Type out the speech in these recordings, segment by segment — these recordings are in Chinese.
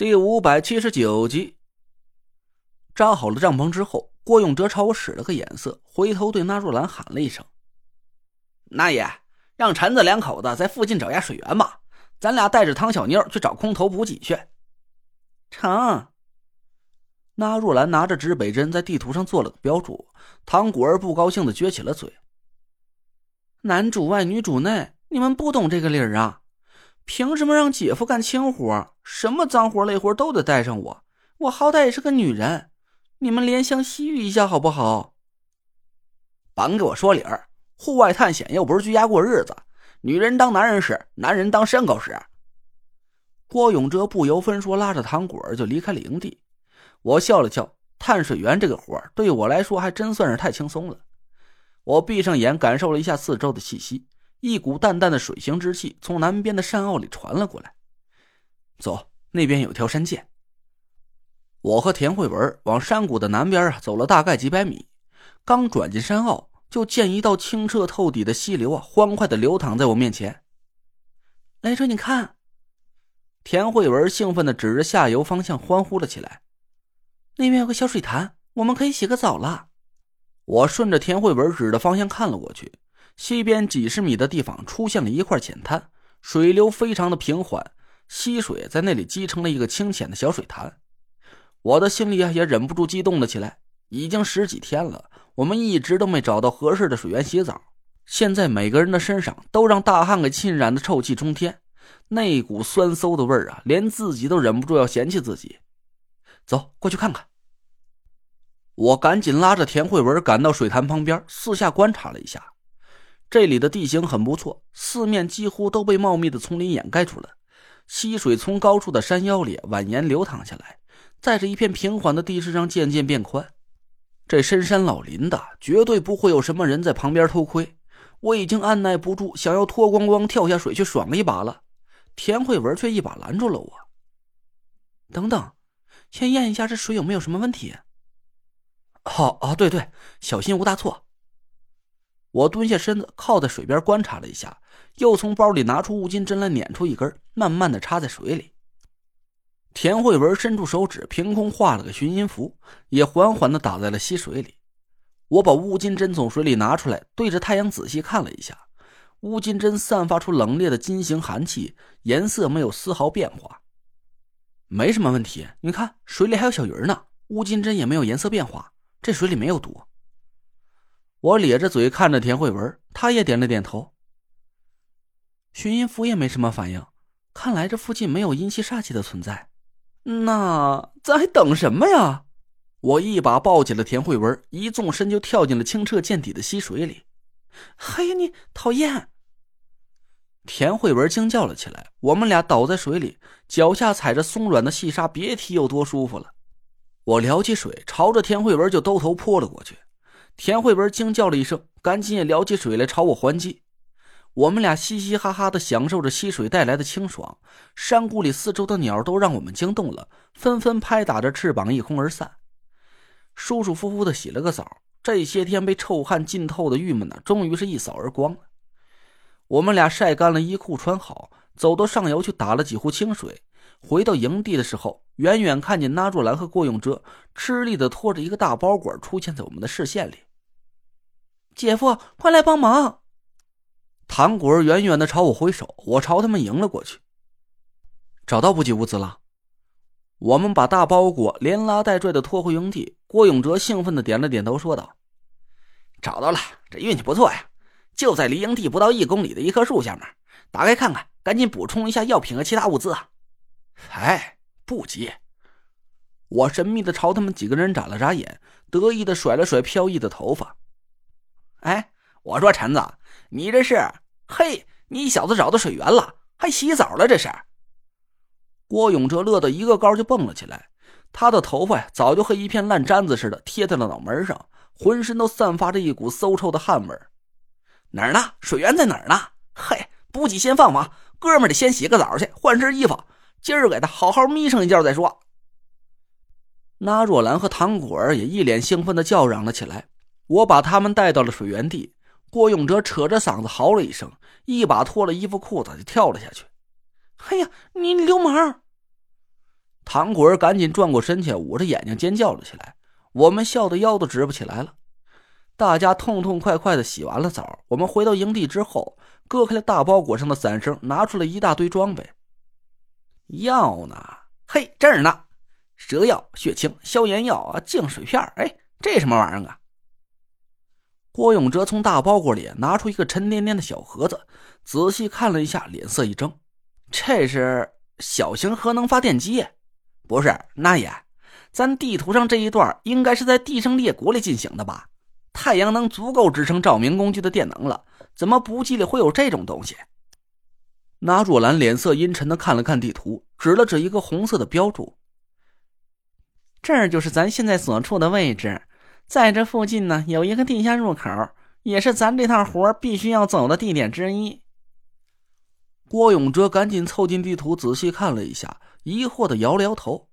第五百七十九集，扎好了帐篷之后，郭永哲朝我使了个眼色，回头对纳若兰喊了一声：“那爷，让陈子两口子在附近找下水源吧，咱俩带着唐小妞去找空投补给去。”成。纳若兰拿着指北针在地图上做了个标注，唐果儿不高兴的撅起了嘴：“男主外女主内，你们不懂这个理儿啊？”凭什么让姐夫干轻活？什么脏活累活都得带上我？我好歹也是个女人，你们怜香惜玉一下好不好？甭给我说理儿！户外探险又不是居家过日子，女人当男人使，男人当牲口使。郭永哲不由分说拉着糖果就离开了营地。我笑了笑，探水源这个活对我来说还真算是太轻松了。我闭上眼，感受了一下四周的气息。一股淡淡的水腥之气从南边的山坳里传了过来。走，那边有条山涧。我和田慧文往山谷的南边啊走了大概几百米，刚转进山坳，就见一道清澈透底的溪流啊，欢快的流淌在我面前。来者，你看！田慧文兴奋的指着下游方向欢呼了起来。那边有个小水潭，我们可以洗个澡了。我顺着田慧文指的方向看了过去。西边几十米的地方出现了一块浅滩，水流非常的平缓，溪水在那里积成了一个清浅的小水潭。我的心里也忍不住激动了起来。已经十几天了，我们一直都没找到合适的水源洗澡，现在每个人的身上都让大汗给浸染的臭气冲天，那股酸馊的味儿啊，连自己都忍不住要嫌弃自己。走过去看看。我赶紧拉着田慧文赶到水潭旁边，四下观察了一下。这里的地形很不错，四面几乎都被茂密的丛林掩盖住了。溪水从高处的山腰里蜿蜒流淌下来，在这一片平缓的地势上渐渐变宽。这深山老林的，绝对不会有什么人在旁边偷窥。我已经按耐不住想要脱光光跳下水去爽一把了，田慧文却一把拦住了我。等等，先验一下这水有没有什么问题。好啊，对对，小心无大错。我蹲下身子，靠在水边观察了一下，又从包里拿出乌金针来，捻出一根，慢慢的插在水里。田慧文伸出手指，凭空画了个寻音符，也缓缓的打在了溪水里。我把乌金针从水里拿出来，对着太阳仔细看了一下，乌金针散发出冷冽的金型寒气，颜色没有丝毫变化，没什么问题。你看水里还有小鱼呢，乌金针也没有颜色变化，这水里没有毒。我咧着嘴看着田慧文，他也点了点头。徐音符也没什么反应，看来这附近没有阴气煞气的存在。那咱还等什么呀？我一把抱起了田慧文，一纵身就跳进了清澈见底的溪水里。嘿，你讨厌！田慧文惊叫了起来。我们俩倒在水里，脚下踩着松软的细沙，别提有多舒服了。我撩起水，朝着田慧文就兜头泼了过去。田慧文惊叫了一声，赶紧也撩起水来朝我还击。我们俩嘻嘻哈哈的享受着溪水带来的清爽。山谷里四周的鸟都让我们惊动了，纷纷拍打着翅膀一空而散。舒舒服服的洗了个澡，这些天被臭汗浸透的郁闷呢，终于是一扫而光了。我们俩晒干了衣裤，穿好，走到上游去打了几壶清水。回到营地的时候，远远看见纳若兰和郭永哲吃力的拖着一个大包裹出现在我们的视线里。姐夫，快来帮忙！唐果儿远远的朝我挥手，我朝他们迎了过去。找到补给物资了，我们把大包裹连拉带拽的拖回营地。郭永哲兴奋的点了点头，说道：“找到了，这运气不错呀！就在离营地不到一公里的一棵树下面，打开看看，赶紧补充一下药品和其他物资啊！”哎，不急。我神秘的朝他们几个人眨了眨眼，得意的甩了甩飘逸的头发。哎，我说陈子，你这是？嘿，你小子找到水源了，还洗澡了？这是？郭永哲乐得一个高就蹦了起来，他的头发呀，早就和一片烂毡子似的贴在了脑门上，浑身都散发着一股馊臭的汗味哪儿呢？水源在哪儿呢？嘿，补给先放放，哥们得先洗个澡去，换身衣服，今儿给他好好眯上一觉再说。那若兰和唐果儿也一脸兴奋的叫嚷了起来。我把他们带到了水源地，郭永哲扯着嗓子嚎了一声，一把脱了衣服裤子就跳了下去。“哎呀，你流氓！”唐果儿赶紧转过身去，捂着眼睛尖叫了起来。我们笑得腰都直不起来了。大家痛痛快快的洗完了澡，我们回到营地之后，割开了大包裹上的伞绳，拿出了一大堆装备。药呢？嘿，这儿呢，蛇药、血清、消炎药啊，净水片哎，这什么玩意儿啊？郭永哲从大包裹里拿出一个沉甸甸的小盒子，仔细看了一下，脸色一怔：“这是小型核能发电机？不是，那也，咱地图上这一段应该是在地生裂谷里进行的吧？”太阳能足够支撑照明工具的电能了，怎么补给里会有这种东西？那若兰脸色阴沉的看了看地图，指了指一个红色的标注：“这儿就是咱现在所处的位置，在这附近呢有一个地下入口，也是咱这趟活必须要走的地点之一。”郭永哲赶紧凑近地图仔细看了一下，疑惑的摇了摇头：“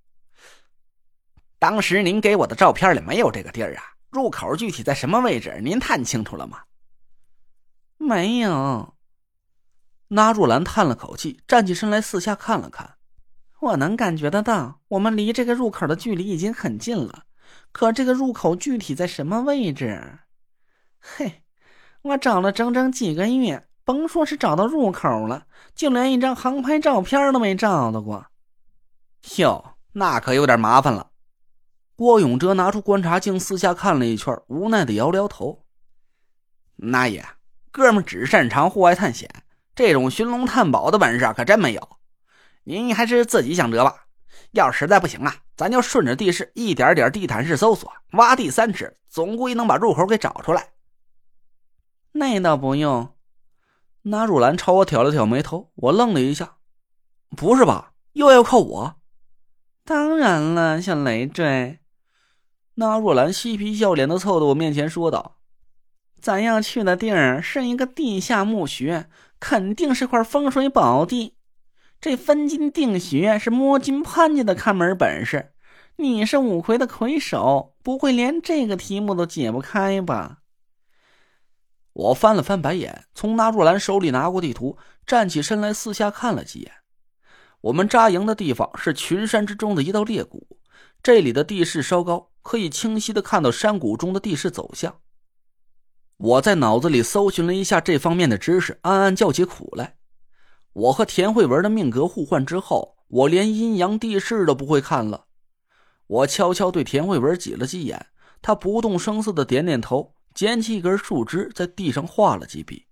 当时您给我的照片里没有这个地儿啊？”入口具体在什么位置？您探清楚了吗？没有。那若兰叹了口气，站起身来，四下看了看。我能感觉得到，我们离这个入口的距离已经很近了。可这个入口具体在什么位置？嘿，我找了整整几个月，甭说是找到入口了，就连一张航拍照片都没照到过。哟，那可有点麻烦了。郭永哲拿出观察镜，四下看了一圈，无奈的摇摇头：“那也，哥们只擅长户外探险，这种寻龙探宝的本事可真没有。您还是自己想辙吧。要实在不行啊，咱就顺着地势一点点地毯式搜索，挖地三尺，总归能把入口给找出来。”那倒不用。那若兰朝我挑了挑眉头，我愣了一下：“不是吧？又要靠我？”“当然了，小累赘。”那若兰嬉皮笑脸的凑到我面前说道：“咱要去的地儿是一个地下墓穴，肯定是块风水宝地。这分金定穴是摸金潘家的看门本事。你是五魁的魁首，不会连这个题目都解不开吧？”我翻了翻白眼，从那若兰手里拿过地图，站起身来四下看了几眼。我们扎营的地方是群山之中的一道裂谷，这里的地势稍高。可以清晰的看到山谷中的地势走向。我在脑子里搜寻了一下这方面的知识，暗暗叫起苦来。我和田慧文的命格互换之后，我连阴阳地势都不会看了。我悄悄对田慧文挤了挤眼，他不动声色的点点头，捡起一根树枝在地上画了几笔。